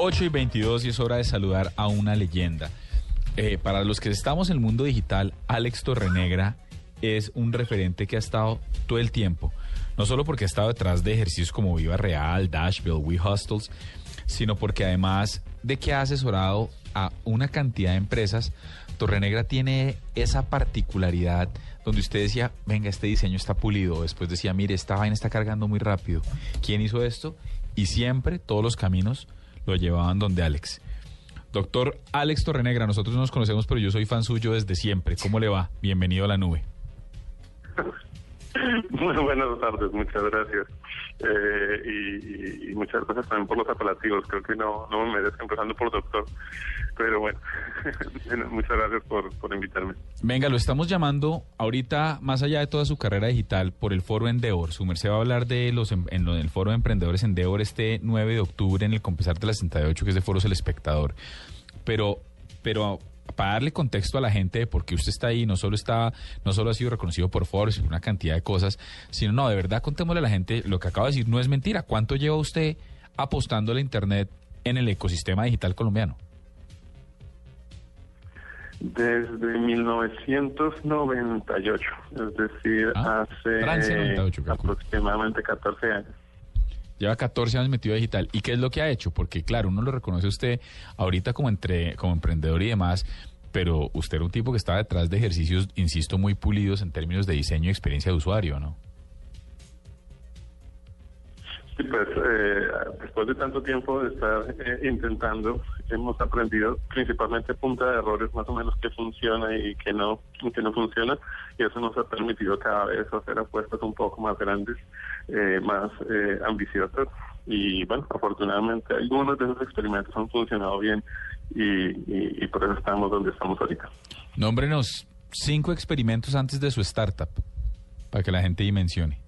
8 y 22 y es hora de saludar a una leyenda. Eh, para los que estamos en el mundo digital, Alex Torrenegra es un referente que ha estado todo el tiempo, no solo porque ha estado detrás de ejercicios como Viva Real, Dashville, We Hostels, sino porque además de que ha asesorado a una cantidad de empresas, Torrenegra tiene esa particularidad donde usted decía, venga, este diseño está pulido, después decía, mire, esta vaina está cargando muy rápido. ¿Quién hizo esto? Y siempre todos los caminos lo llevaban donde Alex. Doctor Alex Torrenegra, nosotros nos conocemos, pero yo soy fan suyo desde siempre. ¿Cómo le va? Bienvenido a la nube. Muy buenas tardes, muchas gracias. Eh, y, muchas gracias también por los apelativos. Creo que no, no me merezco empezando por doctor. Pero bueno, muchas gracias por, por invitarme. Venga, lo estamos llamando ahorita, más allá de toda su carrera digital, por el foro Endeavor. Su merced va a hablar de los em, en, el foro de emprendedores Endeavor este 9 de octubre en el Compensar de la 68, que es de Foros El Espectador. Pero, pero para darle contexto a la gente de por qué usted está ahí, no solo está, no solo ha sido reconocido por Forbes y una cantidad de cosas, sino no, de verdad contémosle a la gente, lo que acaba de decir no es mentira. ¿Cuánto lleva usted apostando a la internet en el ecosistema digital colombiano? Desde 1998, es decir, ah, hace aproximadamente 14 años. Lleva 14 años metido digital. ¿Y qué es lo que ha hecho? Porque claro, uno lo reconoce usted ahorita como, entre, como emprendedor y demás, pero usted era un tipo que estaba detrás de ejercicios, insisto, muy pulidos en términos de diseño y experiencia de usuario, ¿no? Sí, pues eh, después de tanto tiempo de estar eh, intentando, hemos aprendido principalmente punta de errores más o menos que funciona y que no, que no funciona, y eso nos ha permitido cada vez hacer apuestas un poco más grandes, eh, más ambiciosas, y bueno, afortunadamente algunos de esos experimentos han funcionado bien y, y por eso estamos donde estamos ahorita. Nómbrenos cinco experimentos antes de su startup, para que la gente dimensione.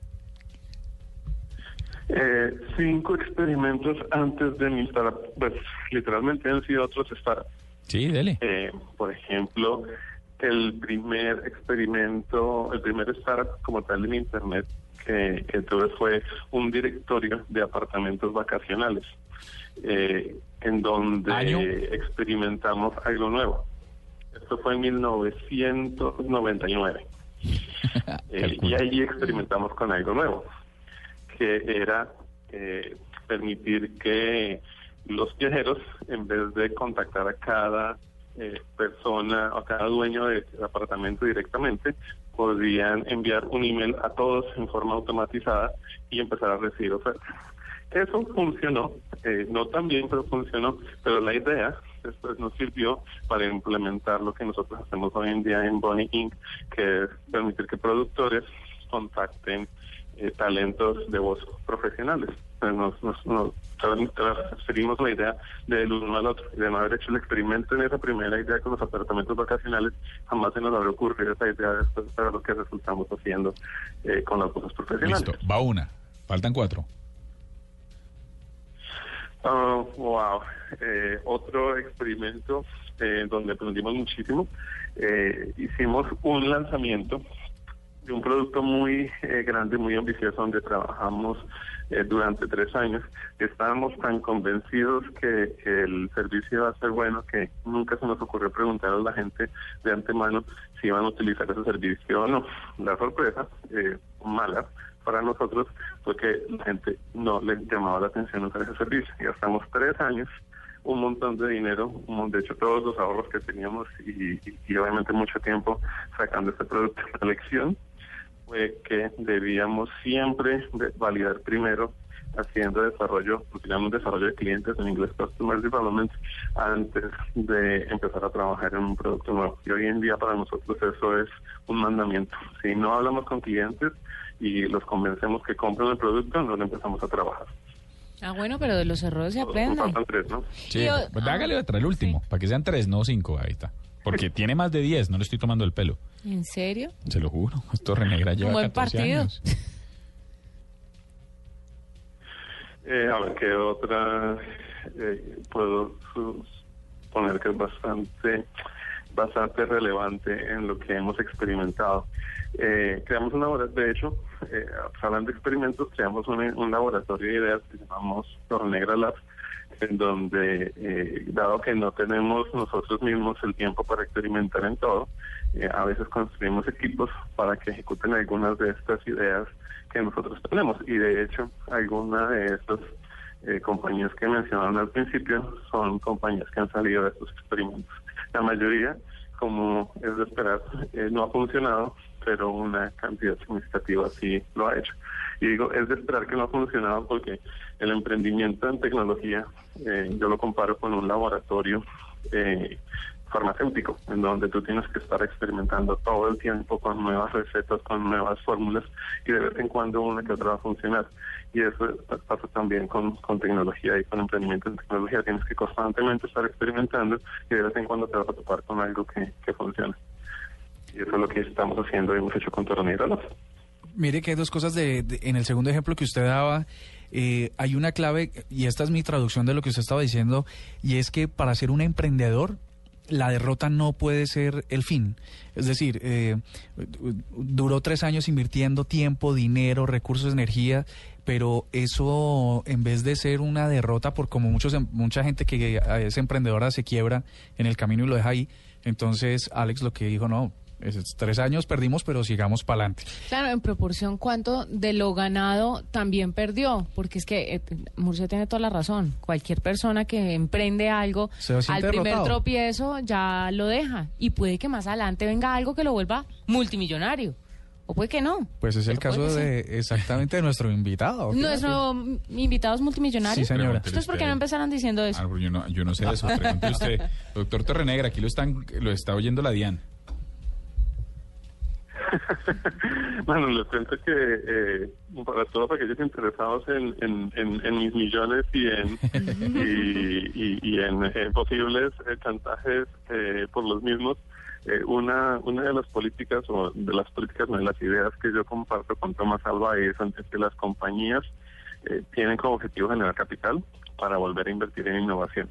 Eh, cinco experimentos antes de mi startup, pues literalmente han sido otros startups. Sí, dele. Eh, por ejemplo, el primer experimento, el primer startup como tal en Internet que, tuve fue un directorio de apartamentos vacacionales, eh, en donde experimentamos algo nuevo. Esto fue en 1999. y ahí experimentamos con algo nuevo que era eh, permitir que los viajeros, en vez de contactar a cada eh, persona o a cada dueño del apartamento directamente, podrían enviar un email a todos en forma automatizada y empezar a recibir ofertas. Eso funcionó, eh, no tan bien, pero funcionó, pero la idea después nos sirvió para implementar lo que nosotros hacemos hoy en día en Bonnie Inc., que es permitir que productores contacten eh, talentos de voz profesionales. Nos, nos, nos transferimos la idea del uno al otro y de no haber hecho el experimento en esa primera idea con los apartamentos vacacionales, jamás se nos habría ocurrido esa idea después para lo que resultamos haciendo eh, con las voces profesionales. Listo, va una, faltan cuatro. Oh, wow. Eh, otro experimento eh, donde aprendimos muchísimo. Eh, hicimos un lanzamiento un producto muy eh, grande, muy ambicioso, donde trabajamos eh, durante tres años. Estábamos tan convencidos que, el servicio iba a ser bueno que nunca se nos ocurrió preguntar a la gente de antemano si iban a utilizar ese servicio o no. La sorpresa, eh, mala para nosotros, fue que la gente no le llamaba la atención usar ese servicio. Ya estamos tres años un montón de dinero, de hecho todos los ahorros que teníamos y, y obviamente mucho tiempo sacando este producto. La lección fue que debíamos siempre validar primero haciendo desarrollo, utilizando desarrollo de clientes en inglés Customer Development antes de empezar a trabajar en un producto nuevo. Y hoy en día para nosotros eso es un mandamiento. Si no hablamos con clientes y los convencemos que compren el producto, no lo empezamos a trabajar. Ah, bueno, pero de los errores se aprende. Faltan tres, ¿no? Sí, pues ah, hágale otra, el último, para que sean tres, no cinco, ahí está. Porque tiene más de diez, no le estoy tomando el pelo. ¿En serio? Se lo juro. Torre Negra lleva buen 14 partido. años. Eh, a ver, ¿qué otra eh, puedo poner que es bastante, bastante relevante en lo que hemos experimentado? Eh, creamos una labora- de hecho, eh, hablando de experimentos, creamos un, un laboratorio de ideas que llamamos Torre Negra Labs, en donde, eh, dado que no tenemos nosotros mismos el tiempo para experimentar en todo, eh, a veces construimos equipos para que ejecuten algunas de estas ideas que nosotros tenemos. Y de hecho, algunas de estas eh, compañías que mencionaron al principio son compañías que han salido de estos experimentos. La mayoría, como es de esperar, eh, no ha funcionado, pero una cantidad significativa sí lo ha hecho. Y digo, es de esperar que no ha funcionado porque el emprendimiento en tecnología, eh, yo lo comparo con un laboratorio eh, farmacéutico, en donde tú tienes que estar experimentando todo el tiempo con nuevas recetas, con nuevas fórmulas, y de vez en cuando una que otra va a funcionar. Y eso pasa también con, con tecnología y con emprendimiento en tecnología. Tienes que constantemente estar experimentando y de vez en cuando te vas a topar con algo que, que funciona. Y eso es lo que estamos haciendo y hemos hecho con Toronera Mire que hay dos cosas de, en el segundo ejemplo que usted daba. eh, hay una clave, y esta es mi traducción de lo que usted estaba diciendo, y es que para ser un emprendedor, la derrota no puede ser el fin. Es decir, eh, duró tres años invirtiendo tiempo, dinero, recursos, energía, pero eso en vez de ser una derrota, por como muchos, em, mucha gente que es emprendedora se quiebra en el camino y lo deja ahí, entonces Alex lo que dijo, no, es- tres años perdimos, pero sigamos para adelante. Claro, en proporción, ¿cuánto de lo ganado también perdió? Porque es que eh, Murcia tiene toda la razón. Cualquier persona que emprende algo, al primer tropiezo ya lo deja. Y puede que más adelante venga algo que lo vuelva multimillonario. O puede que no. Pues es el Pero caso de exactamente de nuestro invitado. Nuestro invitado es multimillonario. Sí, señora. ¿Ustedes por qué no usted. empezaron diciendo eso? Ah, yo, no, yo no sé eso. Pregúntele usted. Doctor Torrenegra, aquí lo, están, lo está oyendo la DIAN. Bueno, les cuento que eh, para todos aquellos interesados en, en, en, en mis millones y en, y, y- y en, eh, posibles eh, chantajes eh, por los mismos, eh, una, una de las políticas o de las políticas, no de las ideas que yo comparto con Tomás Alba es que las compañías eh, tienen como objetivo generar capital para volver a invertir en innovación.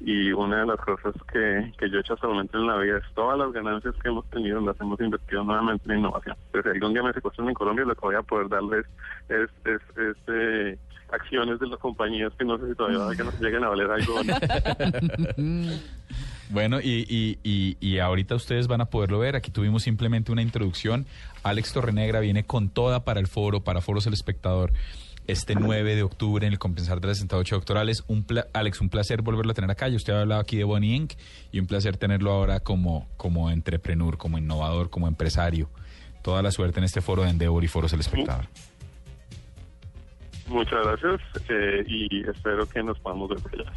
Y una de las cosas que, que yo he hecho hasta el momento en la vida es todas las ganancias que hemos tenido las hemos invertido nuevamente en innovación. Entonces, si algún día me secuestran en Colombia, lo que voy a poder darles es, es, es, eh, acciones de las compañías que no sé si todavía que nos lleguen a valer algo. o no. Bueno, y, y, y, y ahorita ustedes van a poderlo ver. Aquí tuvimos simplemente una introducción. Alex Torrenegra viene con toda para el foro, para Foros El Espectador, este 9 de octubre en el Compensar de las 68 Doctorales. Un Alex, un placer volverlo a tener acá. Ya usted ha hablado aquí de Bonnie Inc. y un placer tenerlo ahora como, como entrepreneur, como innovador, como empresario. Toda la suerte en este foro de Endeavor y Foros El Espectador. Muchas gracias eh, y espero que nos podamos ver allá.